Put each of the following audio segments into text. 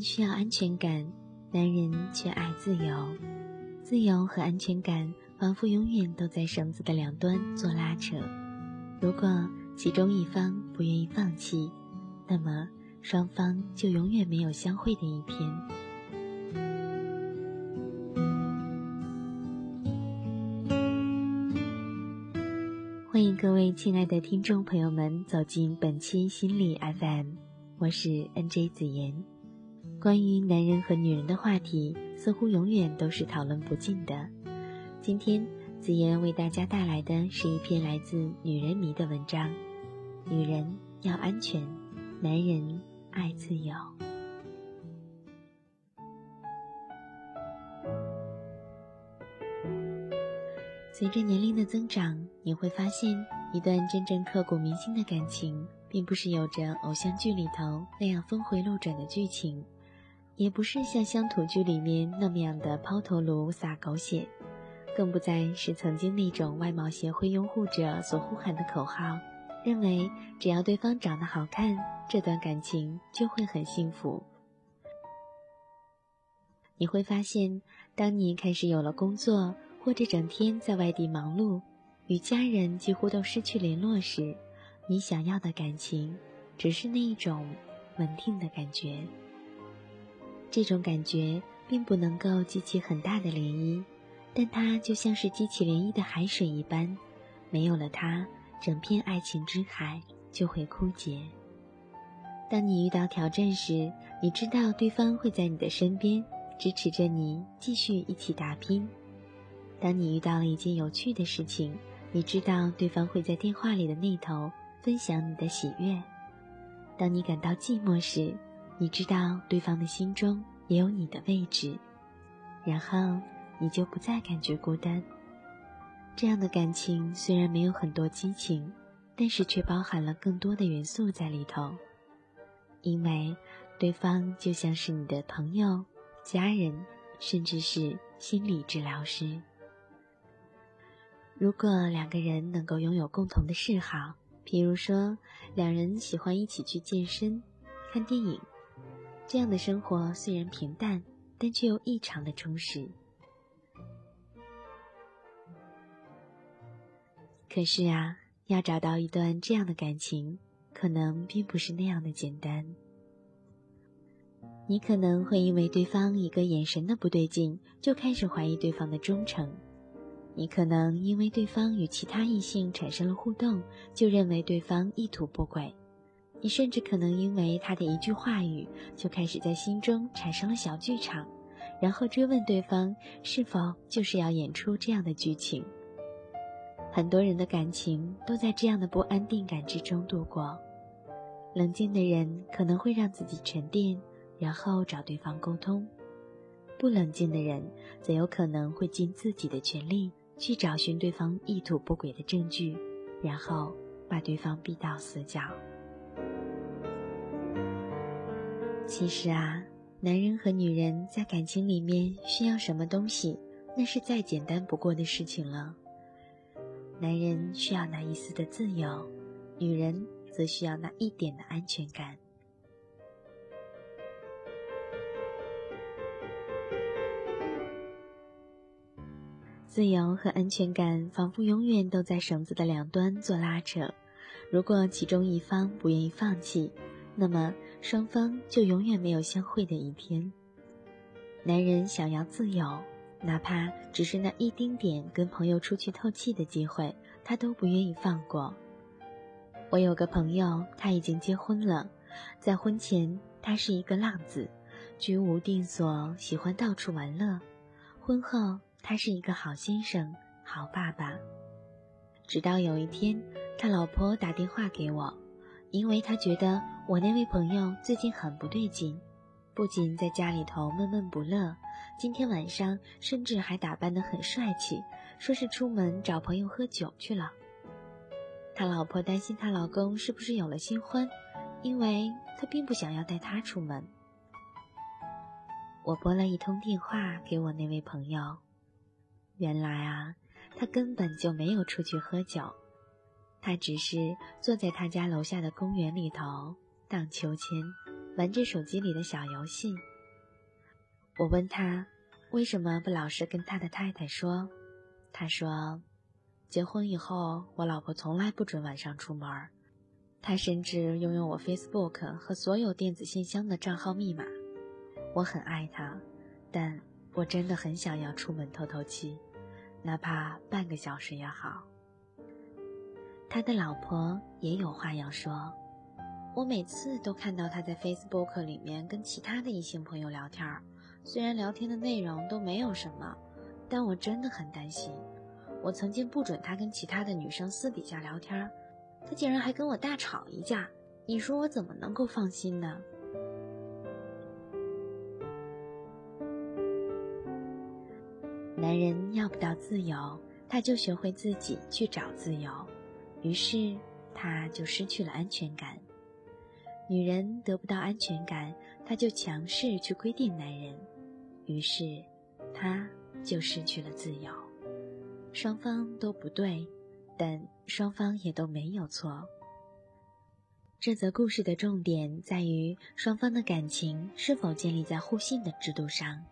需要安全感，男人却爱自由。自由和安全感仿佛永远都在绳子的两端做拉扯。如果其中一方不愿意放弃，那么双方就永远没有相会的一天。欢迎各位亲爱的听众朋友们走进本期心理 FM，我是 NJ 子言。关于男人和女人的话题，似乎永远都是讨论不尽的。今天，子言为大家带来的是一篇来自《女人迷》的文章：女人要安全，男人爱自由。随着年龄的增长，你会发现，一段真正刻骨铭心的感情，并不是有着偶像剧里头那样峰回路转的剧情。也不是像乡土剧里面那么样的抛头颅洒狗血，更不再是曾经那种外貌协会拥护者所呼喊的口号，认为只要对方长得好看，这段感情就会很幸福。你会发现，当你开始有了工作，或者整天在外地忙碌，与家人几乎都失去联络时，你想要的感情，只是那一种稳定的感觉。这种感觉并不能够激起很大的涟漪，但它就像是激起涟漪的海水一般，没有了它，整片爱情之海就会枯竭。当你遇到挑战时，你知道对方会在你的身边支持着你，继续一起打拼；当你遇到了一件有趣的事情，你知道对方会在电话里的那头分享你的喜悦；当你感到寂寞时，你知道对方的心中也有你的位置，然后你就不再感觉孤单。这样的感情虽然没有很多激情，但是却包含了更多的元素在里头，因为对方就像是你的朋友、家人，甚至是心理治疗师。如果两个人能够拥有共同的嗜好，比如说两人喜欢一起去健身、看电影。这样的生活虽然平淡，但却又异常的充实。可是啊，要找到一段这样的感情，可能并不是那样的简单。你可能会因为对方一个眼神的不对劲，就开始怀疑对方的忠诚；你可能因为对方与其他异性产生了互动，就认为对方意图不轨。你甚至可能因为他的一句话语，就开始在心中产生了小剧场，然后追问对方是否就是要演出这样的剧情。很多人的感情都在这样的不安定感之中度过。冷静的人可能会让自己沉淀，然后找对方沟通；不冷静的人则有可能会尽自己的全力去找寻对方意图不轨的证据，然后把对方逼到死角。其实啊，男人和女人在感情里面需要什么东西，那是再简单不过的事情了。男人需要那一丝的自由，女人则需要那一点的安全感。自由和安全感仿佛永远都在绳子的两端做拉扯，如果其中一方不愿意放弃，那么。双方就永远没有相会的一天。男人想要自由，哪怕只是那一丁点跟朋友出去透气的机会，他都不愿意放过。我有个朋友，他已经结婚了，在婚前他是一个浪子，居无定所，喜欢到处玩乐。婚后他是一个好先生、好爸爸。直到有一天，他老婆打电话给我。因为他觉得我那位朋友最近很不对劲，不仅在家里头闷闷不乐，今天晚上甚至还打扮得很帅气，说是出门找朋友喝酒去了。他老婆担心她老公是不是有了新欢，因为他并不想要带他出门。我拨了一通电话给我那位朋友，原来啊，他根本就没有出去喝酒。他只是坐在他家楼下的公园里头荡秋千，玩着手机里的小游戏。我问他为什么不老实跟他的太太说，他说，结婚以后我老婆从来不准晚上出门，他甚至拥有我 Facebook 和所有电子信箱的账号密码。我很爱他，但我真的很想要出门透透气，哪怕半个小时也好。他的老婆也有话要说。我每次都看到他在 Facebook 里面跟其他的异性朋友聊天儿，虽然聊天的内容都没有什么，但我真的很担心。我曾经不准他跟其他的女生私底下聊天，他竟然还跟我大吵一架。你说我怎么能够放心呢？男人要不到自由，他就学会自己去找自由，于是他就失去了安全感。女人得不到安全感，她就强势去规定男人，于是，她就失去了自由。双方都不对，但双方也都没有错。这则故事的重点在于双方的感情是否建立在互信的制度上。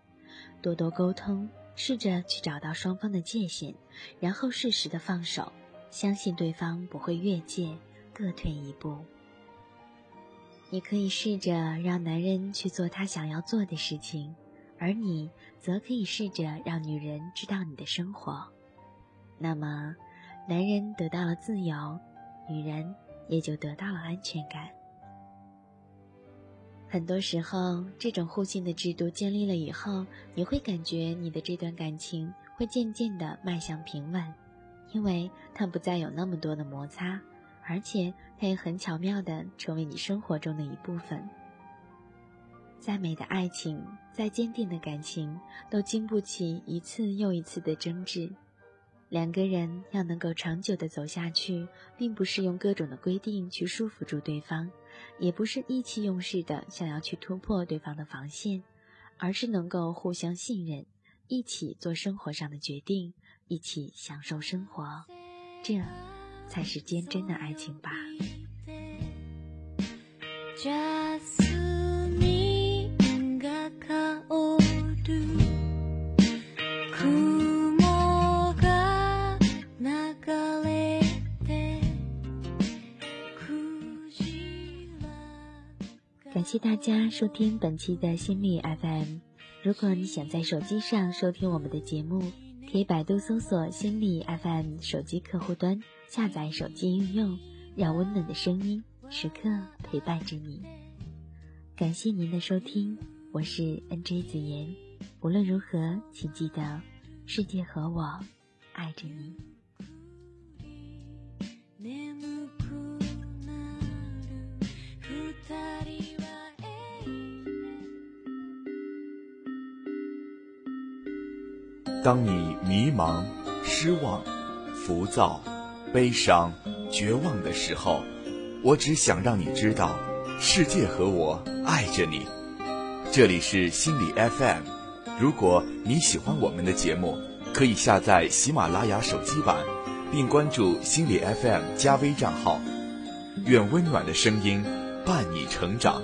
多多沟通，试着去找到双方的界限，然后适时的放手，相信对方不会越界，各退一步。你可以试着让男人去做他想要做的事情，而你则可以试着让女人知道你的生活。那么，男人得到了自由，女人也就得到了安全感。很多时候，这种互信的制度建立了以后，你会感觉你的这段感情会渐渐的迈向平稳，因为它不再有那么多的摩擦。而且，它也很巧妙地成为你生活中的一部分。再美的爱情，再坚定的感情，都经不起一次又一次的争执。两个人要能够长久地走下去，并不是用各种的规定去束缚住对方，也不是意气用事的想要去突破对方的防线，而是能够互相信任，一起做生活上的决定，一起享受生活。这。才是坚贞的爱情吧。感谢大家收听本期的心理 FM。如果你想在手机上收听我们的节目，可以百度搜索“心理 FM” 手机客户端。下载手机应用，让温暖的声音时刻陪伴着你。感谢您的收听，我是 NJ 子言。无论如何，请记得，世界和我爱着你。当你迷茫、失望、浮躁。悲伤、绝望的时候，我只想让你知道，世界和我爱着你。这里是心理 FM，如果你喜欢我们的节目，可以下载喜马拉雅手机版，并关注心理 FM 加微账号。愿温暖的声音伴你成长。